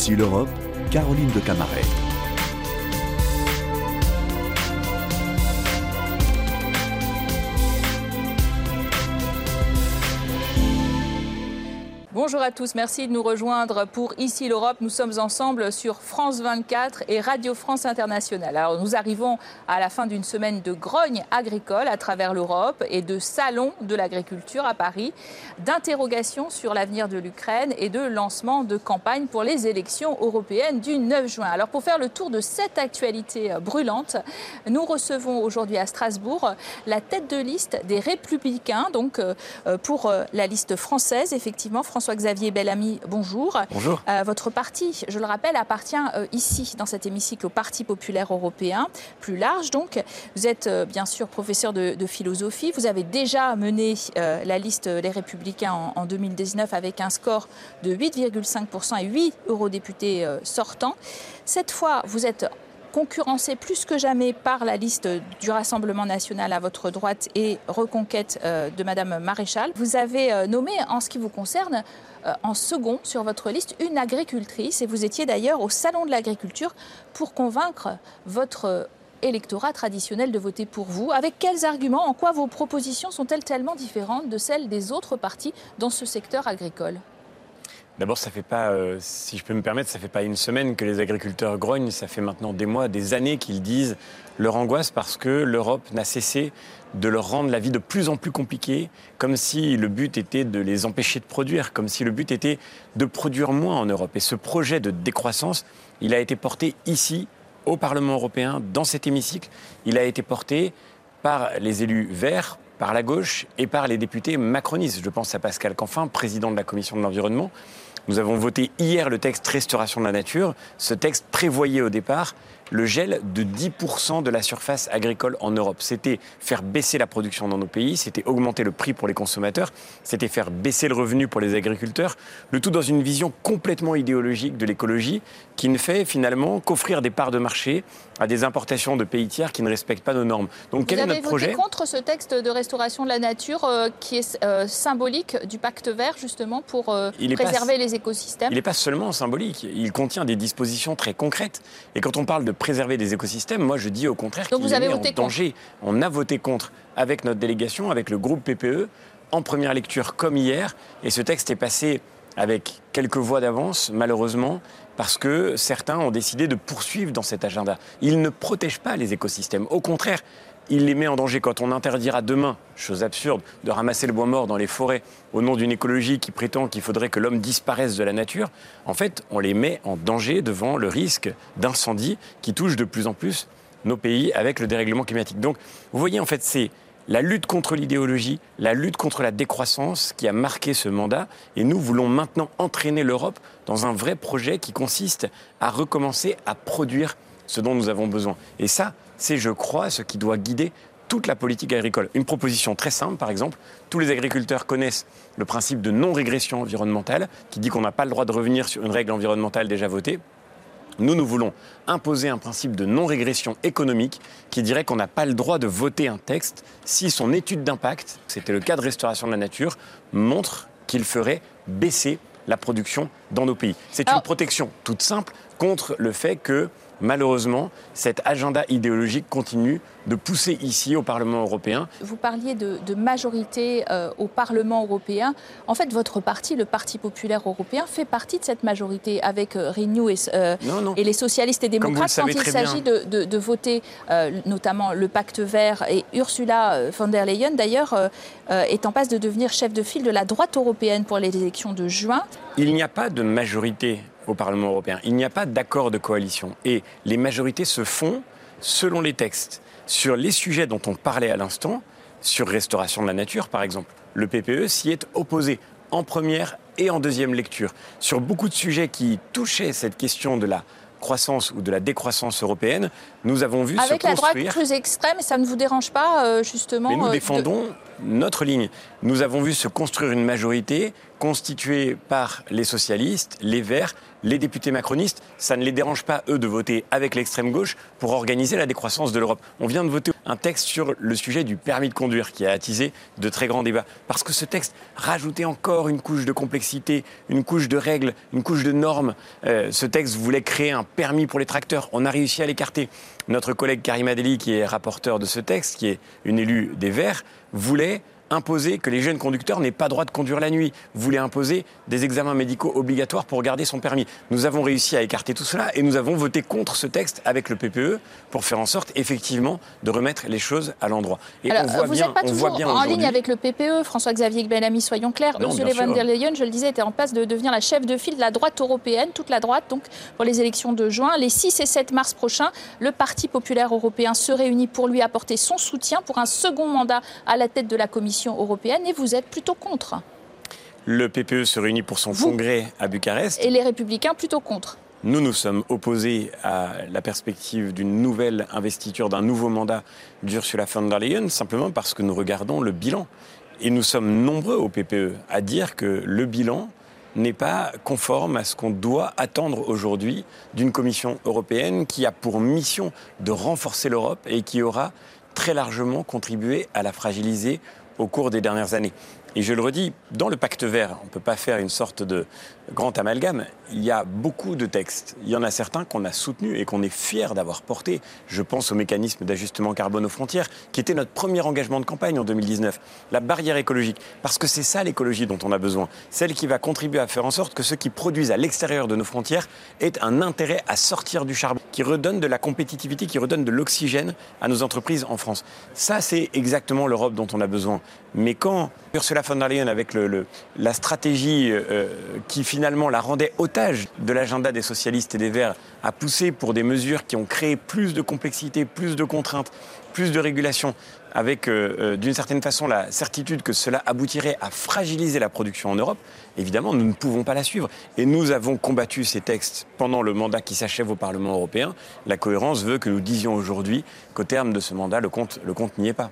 Ici l'Europe, Caroline de Camaret. Bonjour à tous, merci de nous rejoindre pour Ici l'Europe. Nous sommes ensemble sur France 24 et Radio France Internationale. Alors nous arrivons à la fin d'une semaine de grogne agricole à travers l'Europe et de salon de l'agriculture à Paris, d'interrogations sur l'avenir de l'Ukraine et de lancement de campagne pour les élections européennes du 9 juin. Alors pour faire le tour de cette actualité brûlante, nous recevons aujourd'hui à Strasbourg la tête de liste des Républicains, donc euh, pour euh, la liste française, effectivement, François Xavier Bellamy, bonjour. Bonjour. Euh, votre parti, je le rappelle, appartient euh, ici, dans cet hémicycle, au Parti populaire européen, plus large donc. Vous êtes euh, bien sûr professeur de, philosophie. Vous avez déjà mené la liste Les Républicains en, en, 2019 avec un score de 8,5% et 8 eurodéputés sortants. Cette fois, vous êtes concurrencé plus que jamais par la liste du Rassemblement national à votre droite et reconquête euh, de Madame Maréchal. Vous avez euh, nommé, en ce qui vous concerne, euh, en second sur votre liste une agricultrice et vous étiez d'ailleurs au Salon de l'agriculture pour convaincre votre électorat traditionnel de voter pour vous. Avec quels arguments En quoi vos propositions sont-elles tellement différentes de celles des autres partis dans ce secteur agricole? D'abord, ça fait pas, euh, si je peux me permettre, ça fait pas une semaine que les agriculteurs grognent. Ça fait maintenant des mois, des années qu'ils disent leur angoisse parce que l'Europe n'a cessé de leur rendre la vie de plus en plus compliquée, comme si le but était de les empêcher de produire, comme si le but était de produire moins en Europe. Et ce projet de décroissance, il a été porté ici, au Parlement européen, dans cet hémicycle. Il a été porté par les élus verts, par la gauche et par les députés macronistes. Je pense à Pascal Canfin, président de la Commission de l'environnement. Nous avons voté hier le texte Restauration de la nature. Ce texte prévoyait au départ le gel de 10% de la surface agricole en Europe. C'était faire baisser la production dans nos pays, c'était augmenter le prix pour les consommateurs, c'était faire baisser le revenu pour les agriculteurs, le tout dans une vision complètement idéologique de l'écologie qui ne fait finalement qu'offrir des parts de marché à des importations de pays tiers qui ne respectent pas nos normes. Donc quel est notre projet voté contre ce texte de restauration de la nature euh, qui est euh, symbolique du pacte vert justement pour euh, préserver les écosystèmes? Il n'est pas seulement symbolique, il contient des dispositions très concrètes. Et quand on parle de préserver des écosystèmes, moi je dis au contraire qu'il est en danger. On a voté contre avec notre délégation, avec le groupe PPE, en première lecture comme hier. Et ce texte est passé avec quelques voix d'avance, malheureusement, parce que certains ont décidé de poursuivre dans cet agenda. Il ne protège pas les écosystèmes. Au contraire, il les met en danger quand on interdira demain, chose absurde, de ramasser le bois mort dans les forêts au nom d'une écologie qui prétend qu'il faudrait que l'homme disparaisse de la nature. En fait, on les met en danger devant le risque d'incendie qui touche de plus en plus nos pays avec le dérèglement climatique. Donc, vous voyez, en fait, c'est la lutte contre l'idéologie, la lutte contre la décroissance qui a marqué ce mandat. Et nous voulons maintenant entraîner l'Europe dans un vrai projet qui consiste à recommencer à produire ce dont nous avons besoin. Et ça, c'est, je crois, ce qui doit guider toute la politique agricole. Une proposition très simple, par exemple, tous les agriculteurs connaissent le principe de non-régression environnementale, qui dit qu'on n'a pas le droit de revenir sur une règle environnementale déjà votée. Nous, nous voulons imposer un principe de non-régression économique qui dirait qu'on n'a pas le droit de voter un texte si son étude d'impact, c'était le cas de restauration de la nature, montre qu'il ferait baisser la production dans nos pays. C'est une protection toute simple contre le fait que malheureusement, cet agenda idéologique continue de pousser ici au Parlement européen. Vous parliez de, majorité euh, au Parlement européen. En fait, votre parti, le Parti populaire européen, fait partie de cette majorité avec euh, Renew et, euh, et, les socialistes et démocrates quand il s'agit de, de, voter notamment le pacte vert. Et Ursula von der Leyen, d'ailleurs, est en passe de devenir chef de file de la droite européenne pour les élections de juin. Il n'y a pas de majorité au Parlement européen. Il n'y a pas d'accord de coalition. Et les majorités se font selon les textes. Sur les sujets dont on parlait à l'instant, sur restauration de la nature par exemple, le PPE s'y est opposé en première et en deuxième lecture. Sur beaucoup de sujets qui touchaient cette question de la croissance ou de la décroissance européenne, nous avons vu Avec la droite plus extrême, ça ne vous dérange pas, euh, justement Mais nous euh, défendons notre ligne. Nous avons vu se construire une majorité constituée par les socialistes, les Verts, les députés macronistes. Ça ne les dérange pas, eux, de voter avec l'extrême gauche pour organiser la décroissance de l'Europe. On vient de voter un texte sur le sujet du permis de conduire qui a attisé de très grands débats. Parce que ce texte rajoutait encore une couche de complexité, une couche de règles, une couche de normes. Euh, ce texte voulait créer un permis pour les tracteurs. On a réussi à l'écarter. Notre collègue Karima Deli, qui est rapporteur de ce texte, qui est une élue des Verts, voulait imposer que les jeunes conducteurs n'aient pas droit de conduire la nuit, voulait imposer des examens médicaux obligatoires pour garder son permis. Nous avons réussi à écarter tout cela et nous avons voté contre ce texte avec le PPE pour faire en sorte effectivement de remettre les choses à l'endroit. Et on voit vous n'êtes pas toujours en ligne avec le PPE, François-Xavier Bellamy, soyons clairs. Ursula von der Leyen, je le disais, était en passe de devenir la chef de file de la droite européenne, toute la droite, donc pour les élections de juin. Les 6 et 7 mars prochains, le Parti populaire européen se réunit pour lui apporter son soutien pour un second mandat à la tête de la Commission européenne et vous êtes plutôt contre. Le PPE se réunit pour son congrès à Bucarest. Et les républicains plutôt contre. Nous, nous sommes opposés à la perspective d'une nouvelle investiture, d'un nouveau mandat d'Ursula von der Leyen, simplement parce que nous regardons le bilan. Et nous sommes nombreux au PPE à dire que le bilan n'est pas conforme à ce qu'on doit attendre aujourd'hui d'une Commission européenne qui a pour mission de renforcer l'Europe et qui aura très largement contribué à la fragiliser au cours des dernières années. Et je le redis, dans le pacte vert, on ne peut pas faire une sorte de grand amalgame. Il y a beaucoup de textes. Il y en a certains qu'on a soutenus et qu'on est fiers d'avoir portés. Je pense au mécanisme d'ajustement carbone aux frontières, qui était notre premier engagement de campagne en 2019. La barrière écologique. Parce que c'est ça l'écologie dont on a besoin. Celle qui va contribuer à faire en sorte que ceux qui produisent à l'extérieur de nos frontières aient un intérêt à sortir du charbon, qui redonne de la compétitivité, qui redonne de l'oxygène à nos entreprises en France. Ça, c'est exactement l'Europe dont on a besoin. Mais quand Ursula von der Leyen, avec la stratégie euh, qui finalement la rendait de l'agenda des socialistes et des Verts, a poussé pour des mesures qui ont créé plus de complexité, plus de contraintes, plus de régulation, avec euh, euh, d'une certaine façon la certitude que cela aboutirait à fragiliser la production en Europe, évidemment, nous ne pouvons pas la suivre. Et nous avons combattu ces textes pendant le mandat qui s'achève au Parlement européen. La cohérence veut que nous disions aujourd'hui qu'au terme de ce mandat, le compte, le compte n'y est pas.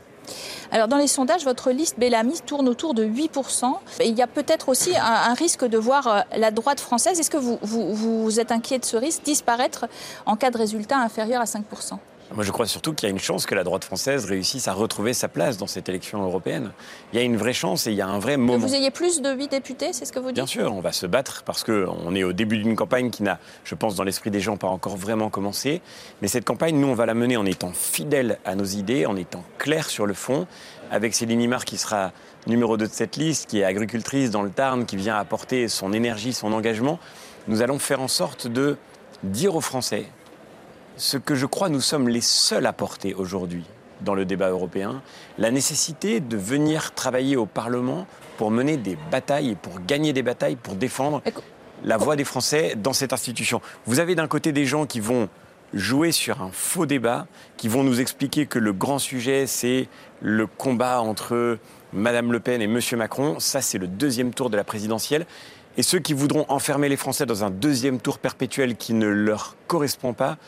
Alors dans les sondages, votre liste Bellamy tourne autour de 8%. il y a peut-être aussi un, risque de voir euh, la droite française. Est-ce que vous, vous, vous êtes inquiet de ce risque disparaître en cas de résultat inférieur à 5% moi, je crois surtout qu'il y a une chance que la droite française réussisse à retrouver sa place dans cette élection européenne. Il y a une vraie chance et il y a un vrai moment. Que vous ayez plus de 8 députés, c'est ce que vous dites Bien sûr, on va se battre parce qu'on est au début d'une campagne qui n'a, je pense, dans l'esprit des gens, pas encore vraiment commencé. Mais cette campagne, nous, on va la mener en étant fidèles à nos idées, en étant clairs sur le fond, avec Céline Imar qui sera numéro 2 de cette liste, qui est agricultrice dans le Tarn, qui vient apporter son énergie, son engagement. Nous allons faire en sorte de dire aux Français ce que je crois nous sommes les seuls à porter aujourd'hui dans le débat européen, la nécessité de venir travailler au Parlement pour mener des batailles et pour gagner des batailles, pour défendre la voix des Français dans cette institution. Vous avez d'un côté des gens qui vont jouer sur un faux débat, qui vont nous expliquer que le grand sujet, c'est le combat entre Madame Le Pen et Monsieur Macron. Ça, c'est le deuxième tour de la présidentielle. Et ceux qui voudront enfermer les Français dans un deuxième tour perpétuel qui ne leur correspond pas,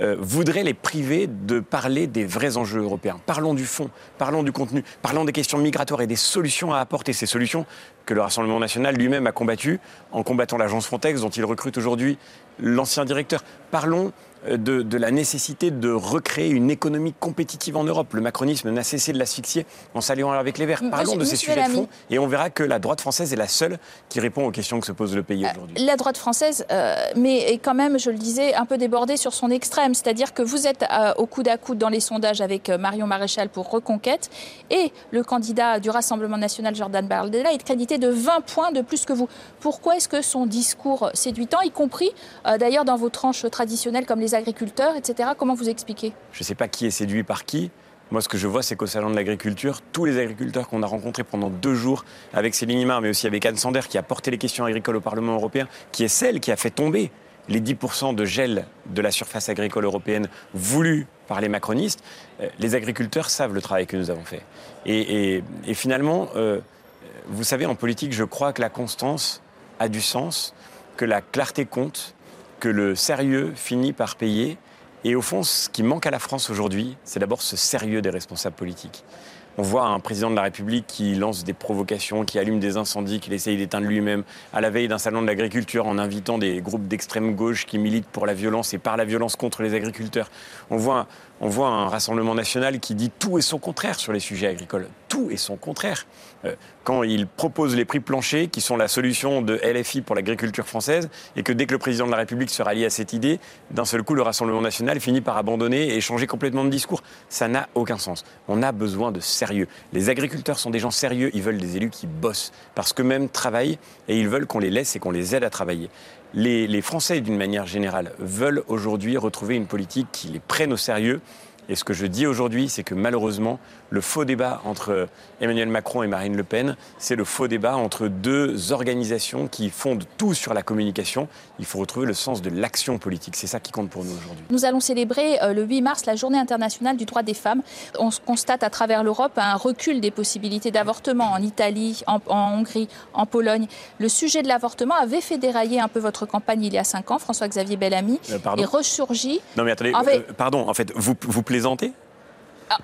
euh, voudrait les priver de parler des vrais enjeux européens. Parlons du fond, parlons du contenu, parlons des questions migratoires et des solutions à apporter. Ces solutions que le Rassemblement national lui-même a combattues en combattant l'agence Frontex dont il recrute aujourd'hui l'ancien directeur. Parlons euh, de, la nécessité de recréer une économie compétitive en Europe. Le macronisme n'a cessé de l'asphyxier en s'alliant avec les Verts. Parlons de ces sujets de fond et on verra que la droite française est la seule qui répond aux questions que se pose le pays euh, aujourd'hui. La droite française, euh, mais est quand même, je le disais, un peu débordée sur son extrême. C'est-à-dire que vous êtes au coude à coude dans les sondages avec Marion Maréchal pour Reconquête et le candidat du Rassemblement national, Jordan Bardella, est crédité de 20 points de plus que vous. Pourquoi est-ce que son discours séduitant, y compris d'ailleurs dans vos tranches traditionnelles comme les agriculteurs, etc. Comment vous expliquez? Je ne sais pas qui est séduit par qui. Moi, ce que je vois, c'est qu'au Salon de l'Agriculture, tous les agriculteurs qu'on a rencontrés pendant deux jours, avec Céline Imar, mais aussi avec Anne Sander, qui a porté les questions agricoles au Parlement européen, qui est celle qui a fait tomber les 10% de gel de la surface agricole européenne voulus par les macronistes, euh, les agriculteurs savent le travail que nous avons fait. Et, finalement, euh, vous savez, en politique, je crois que la constance a du sens, que la clarté compte, que le sérieux finit par payer. Et au fond, ce qui manque à la France aujourd'hui, c'est d'abord ce sérieux des responsables politiques. On voit un président de la République qui lance des provocations, qui allume des incendies, qu'il essaye d'éteindre lui-même, à la veille d'un salon de l'agriculture, en invitant des groupes d'extrême gauche qui militent pour la violence et par la violence contre les agriculteurs. On voit, on voit un Rassemblement national qui dit tout et son contraire sur les sujets agricoles. Tout et son contraire. Euh, quand il propose les prix planchers, qui sont la solution de LFI pour l'agriculture française, et que dès que le président de la République se rallie à cette idée, d'un seul coup, le Rassemblement national finit par abandonner et changer complètement de discours. Ça n'a aucun sens. On a besoin de sérieux. Les agriculteurs sont des gens sérieux, ils veulent des élus qui bossent, parce qu'eux-mêmes travaillent, et ils veulent qu'on les laisse et qu'on les aide à travailler. Les, les Français, d'une manière générale, veulent aujourd'hui retrouver une politique qui les prenne au sérieux et ce que je dis aujourd'hui, c'est que malheureusement, le faux débat entre Emmanuel Macron et Marine Le Pen, c'est le faux débat entre deux organisations qui fondent tout sur la communication. Il faut retrouver le sens de l'action politique. C'est ça qui compte pour nous aujourd'hui. Nous allons célébrer euh, le 8 mars la journée internationale du droit des femmes. On constate à travers l'Europe un recul des possibilités d'avortement en Italie, en, Hongrie, en Pologne. Le sujet de l'avortement avait fait dérailler un peu votre campagne il y a cinq ans, François-Xavier Bellamy, euh, et ressurgit. Non mais attendez, euh, pardon, en fait, vous, vous plaisez ah,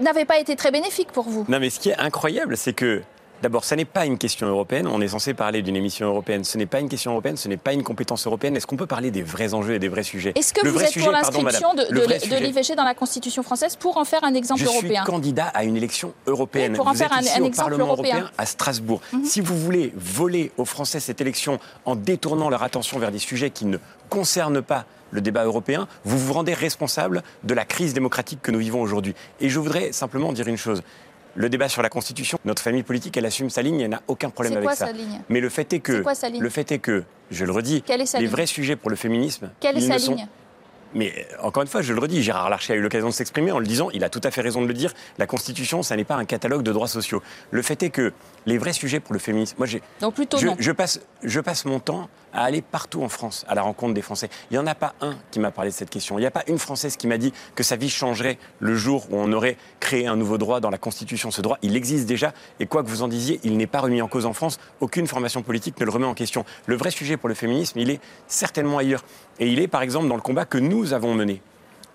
n'avait pas été très bénéfique pour vous. Non, mais ce qui est incroyable, c'est que D'abord, ce n'est pas une question européenne. On est censé parler d'une émission européenne. Ce n'est pas une question européenne, ce n'est pas une compétence européenne. Est-ce qu'on peut parler des vrais enjeux et des vrais sujets? Est-ce que vous êtes pour l'inscription de, l'IVG dans la Constitution française pour en faire un exemple européen Je suis candidat à une élection européenne. pour en faire un, au exemple Parlement européen. à Strasbourg. Mhm. Si vous voulez voler aux Français cette élection en détournant leur attention vers des sujets qui ne concernent pas le débat européen, vous vous rendez responsable de la crise démocratique que nous vivons aujourd'hui. Et je voudrais simplement dire une chose. Le débat sur la Constitution, notre famille politique, elle assume sa ligne, elle n'a aucun problème avec ça. Mais le fait est que, le fait est que, je le redis, les vrais sujets pour le féminisme, Quelle est sa ligne? Mais euh, encore une fois, je le redis, Gérard Larcher a eu l'occasion de s'exprimer en le disant, il a tout à fait raison de le dire, la Constitution, ça n'est pas un catalogue de droits sociaux. Le fait est que les vrais sujets pour le féminisme, moi j'ai, Donc plutôt je, je, passe, je passe mon temps à aller partout en France à la rencontre des Français. Il n'y en a pas un qui m'a parlé de cette question. Il n'y a pas une Française qui m'a dit que sa vie changerait le jour où on aurait créé un nouveau droit dans la Constitution. Ce droit, il existe déjà et quoi que vous en disiez, il n'est pas remis en cause en France. Aucune formation politique ne le remet en question. Le vrai sujet pour le féminisme, il est certainement ailleurs. Et il est par exemple dans le combat que nous avons mené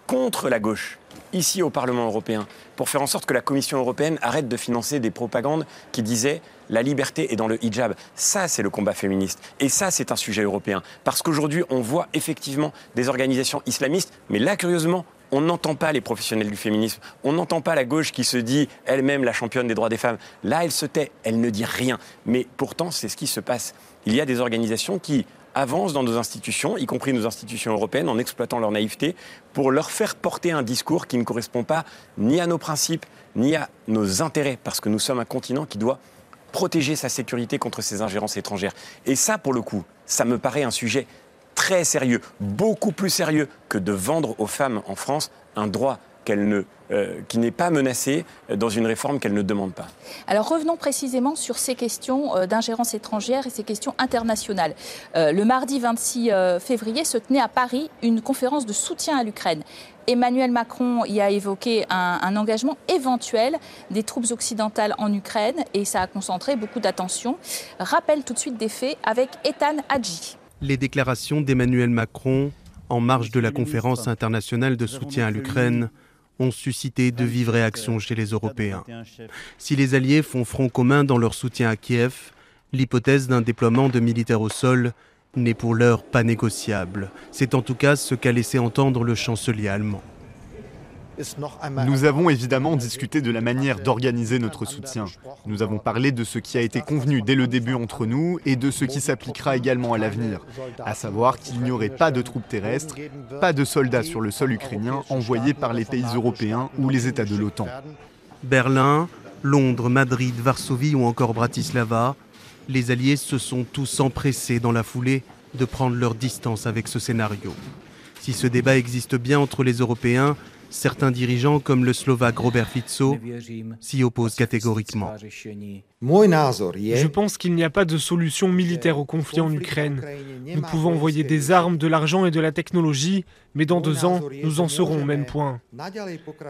contre la gauche, ici au Parlement européen, pour faire en sorte que la Commission européenne arrête de financer des propagandes qui disaient la liberté est dans le hijab. Ça, c'est le combat féministe. Et ça, c'est un sujet européen. Parce qu'aujourd'hui, on voit effectivement des organisations islamistes, mais là, curieusement, on n'entend pas les professionnels du féminisme, on n'entend pas la gauche qui se dit elle-même la championne des droits des femmes. Là, elle se tait, elle ne dit rien. Mais pourtant, c'est ce qui se passe. Il y a des organisations qui avancent dans nos institutions, y compris nos institutions européennes, en exploitant leur naïveté, pour leur faire porter un discours qui ne correspond pas ni à nos principes, ni à nos intérêts, parce que nous sommes un continent qui doit protéger sa sécurité contre ces ingérences étrangères. Et ça, pour le coup, ça me paraît un sujet très sérieux, beaucoup plus sérieux que de vendre aux femmes en France un droit ne, euh, qui n'est pas menacée dans une réforme qu'elle ne demande pas. Alors revenons précisément sur ces questions euh, d'ingérence étrangère et ces questions internationales. Euh, le mardi 26 février se tenait à Paris une conférence de soutien à l'Ukraine. Emmanuel Macron y a évoqué un, un, engagement éventuel des troupes occidentales en Ukraine et ça a concentré beaucoup d'attention. Rappel tout de suite des faits avec Ethan Hadji. Les déclarations d'Emmanuel Macron en marge de la conférence internationale de soutien à l'Ukraine ont suscité de vives réactions chez les Européens. Si les Alliés font front commun dans leur soutien à Kiev, l'hypothèse d'un déploiement de militaires au sol n'est pour l'heure pas négociable. C'est en tout cas ce qu'a laissé entendre le chancelier allemand. Nous avons évidemment discuté de la manière d'organiser notre soutien. Nous avons parlé de ce qui a été convenu dès le début entre nous et de ce qui s'appliquera également à l'avenir, à savoir qu'il n'y aurait pas de troupes terrestres, pas de soldats sur le sol ukrainien envoyés par les pays européens ou les États de l'OTAN. Berlin, Londres, Madrid, Varsovie ou encore Bratislava, les Alliés se sont tous empressés dans la foulée de prendre leur distance avec ce scénario. Si ce débat existe bien entre les Européens, Certains dirigeants, comme le Slovaque Robert Fico, s'y opposent catégoriquement. Je pense qu'il n'y a pas de solution militaire au conflit en Ukraine. Nous pouvons envoyer des armes, de l'argent et de la technologie, mais dans deux ans, nous en serons au même point.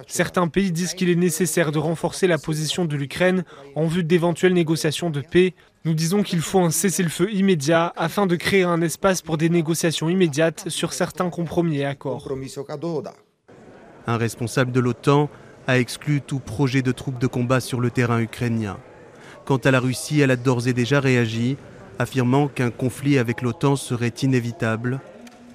Certains pays disent qu'il est nécessaire de renforcer la position de l'Ukraine en vue d'éventuelles négociations de paix. Nous disons qu'il faut un cessez-le-feu immédiat afin de créer un espace pour des négociations immédiates sur certains compromis et accords. Un responsable de l'OTAN a exclu tout projet de troupes de combat sur le terrain ukrainien. Quant à la Russie, elle a d'ores et déjà réagi, affirmant qu'un conflit avec l'OTAN serait inévitable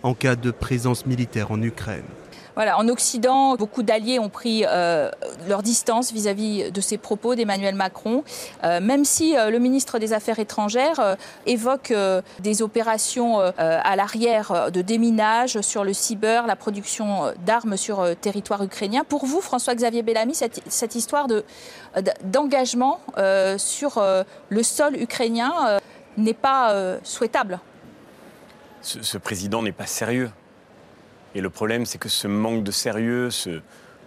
en cas de présence militaire en Ukraine. Voilà, en Occident, beaucoup d'alliés ont pris euh, leur distance vis-à-vis de ces propos d'Emmanuel Macron, euh, même si euh, le ministre des Affaires étrangères évoque des opérations à l'arrière de déminage sur le cyber, la production d'armes sur territoire ukrainien. Pour vous, François-Xavier Bellamy, cette, cette histoire d'engagement sur le sol ukrainien n'est pas souhaitable? Ce président n'est pas sérieux. Et le problème, c'est que ce manque de sérieux, ce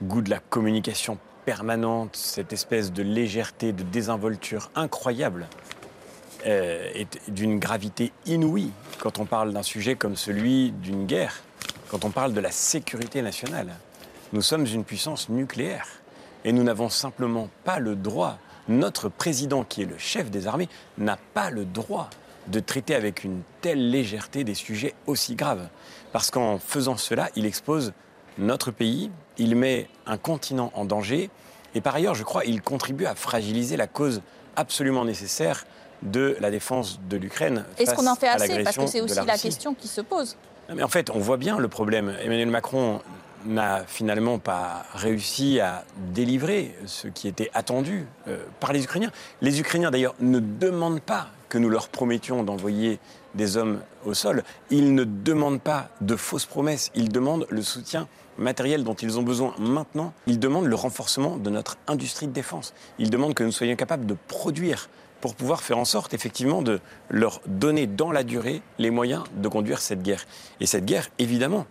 goût de la communication permanente, cette espèce de légèreté, de désinvolture incroyable, euh, est d'une gravité inouïe quand on parle d'un sujet comme celui d'une guerre, quand on parle de la sécurité nationale. Nous sommes une puissance nucléaire et nous n'avons simplement pas le droit, notre président qui est le chef des armées n'a pas le droit de traiter avec une telle légèreté des sujets aussi graves. Parce qu'en faisant cela, il expose notre pays, il met un continent en danger, et par ailleurs, je crois, il contribue à fragiliser la cause absolument nécessaire de la défense de l'Ukraine. Est-ce qu'on en fait assez? Parce que c'est aussi la, question qui se pose. Mais en fait, on voit bien le problème. Emmanuel Macron n'a finalement pas réussi à délivrer ce qui était attendu euh, par les Ukrainiens. Les Ukrainiens, d'ailleurs, ne demandent pas que nous leur promettions d'envoyer des hommes au sol. Ils ne demandent pas de fausses promesses, ils demandent le soutien matériel dont ils ont besoin maintenant. Ils demandent le renforcement de notre industrie de défense. Ils demandent que nous soyons capables de produire pour pouvoir faire en sorte effectivement de leur donner dans la durée les moyens de conduire cette guerre. Et cette guerre, évidemment,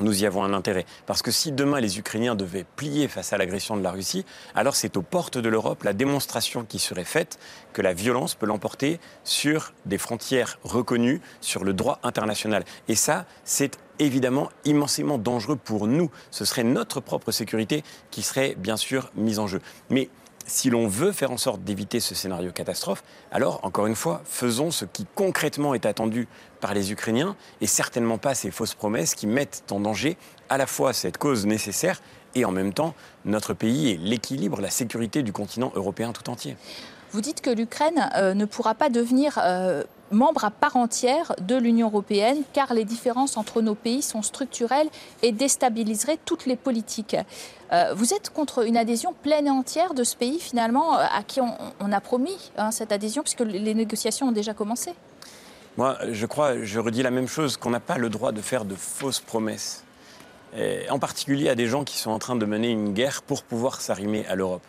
nous y avons un intérêt. Parce que si demain les Ukrainiens devaient plier face à l'agression de la Russie, alors c'est aux portes de l'Europe la démonstration qui serait faite que la violence peut l'emporter sur des frontières reconnues, sur le droit international. Et ça, c'est évidemment immensément dangereux pour nous. Ce serait notre propre sécurité qui serait bien sûr mise en jeu. Mais si l'on veut faire en sorte d'éviter ce scénario catastrophe, alors, encore une fois, faisons ce qui concrètement est attendu par les Ukrainiens et certainement pas ces fausses promesses qui mettent en danger à la fois cette cause nécessaire et en même temps notre pays et l'équilibre, la sécurité du continent européen tout entier. Vous dites que l'Ukraine euh, ne pourra pas devenir euh, membre à part entière de l'Union européenne car les différences entre nos pays sont structurelles et déstabiliseraient toutes les politiques. Euh, vous êtes contre une adhésion pleine et entière de ce pays finalement à qui on, a promis hein, cette adhésion puisque les négociations ont déjà commencé Moi, je crois, je redis la même chose, qu'on n'a pas le droit de faire de fausses promesses. en particulier à des gens qui sont en train de mener une guerre pour pouvoir s'arrimer à l'Europe.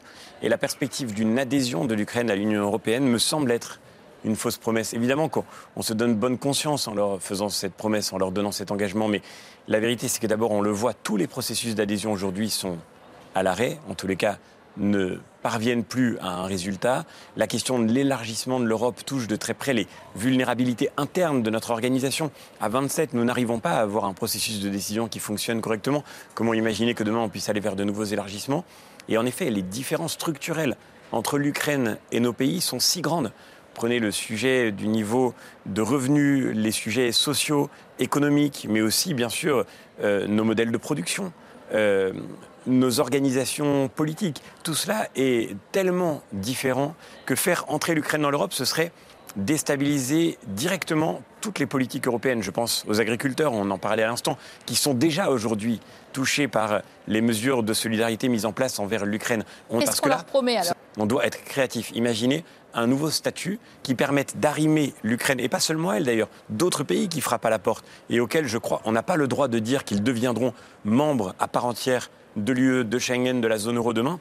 Et la perspective d'une adhésion de l'Ukraine à l'Union européenne me semble être une fausse promesse. Évidemment qu'on se donne bonne conscience en leur faisant cette promesse, en leur donnant cet engagement, mais la vérité c'est que d'abord on le voit, tous les processus d'adhésion aujourd'hui sont à l'arrêt, en tous les cas ne parviennent plus à un résultat. La question de l'élargissement de l'Europe touche de très près les vulnérabilités internes de notre organisation. À 27, nous n'arrivons pas à avoir un processus de décision qui fonctionne correctement. Comment imaginer que demain on puisse aller vers de nouveaux élargissements? Et en effet, les différences structurelles entre l'Ukraine et nos pays sont si grandes. Prenez le sujet du niveau de revenus, les sujets sociaux, économiques, mais aussi, bien sûr, euh, nos modèles de production, euh, nos organisations politiques. Tout cela est tellement différent que faire entrer l'Ukraine dans l'Europe, ce serait déstabiliser directement toutes les politiques européennes. Je pense aux agriculteurs, on en parlait à l'instant, qui sont déjà aujourd'hui touchés par les mesures de solidarité mises en place envers l'Ukraine. Qu'est-ce qu'on leur promet alors? On doit être créatif. Imaginez un nouveau statut qui permette d'arrimer l'Ukraine, et pas seulement elle d'ailleurs, d'autres pays qui frappent à la porte et auxquels je crois on n'a pas le droit de dire qu'ils deviendront membres à part entière de l'UE, de Schengen, de la zone euro demain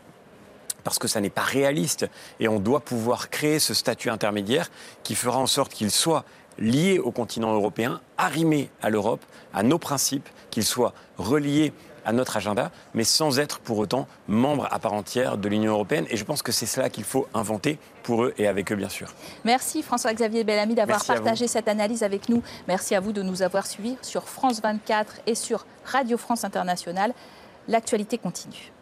parce que ça n'est pas réaliste. Et on doit pouvoir créer ce statut intermédiaire qui fera en sorte qu'il soit lié au continent européen, arrimé à l'Europe, à nos principes, qu'il soit relié à notre agenda, mais sans être pour autant membre à part entière de l'Union européenne. Et je pense que c'est cela qu'il faut inventer pour eux et avec eux, bien sûr. Merci François-Xavier Bellamy d'avoir partagé cette analyse avec nous. Merci à vous de nous avoir suivis sur France 24 et sur Radio France Internationale. L'actualité continue.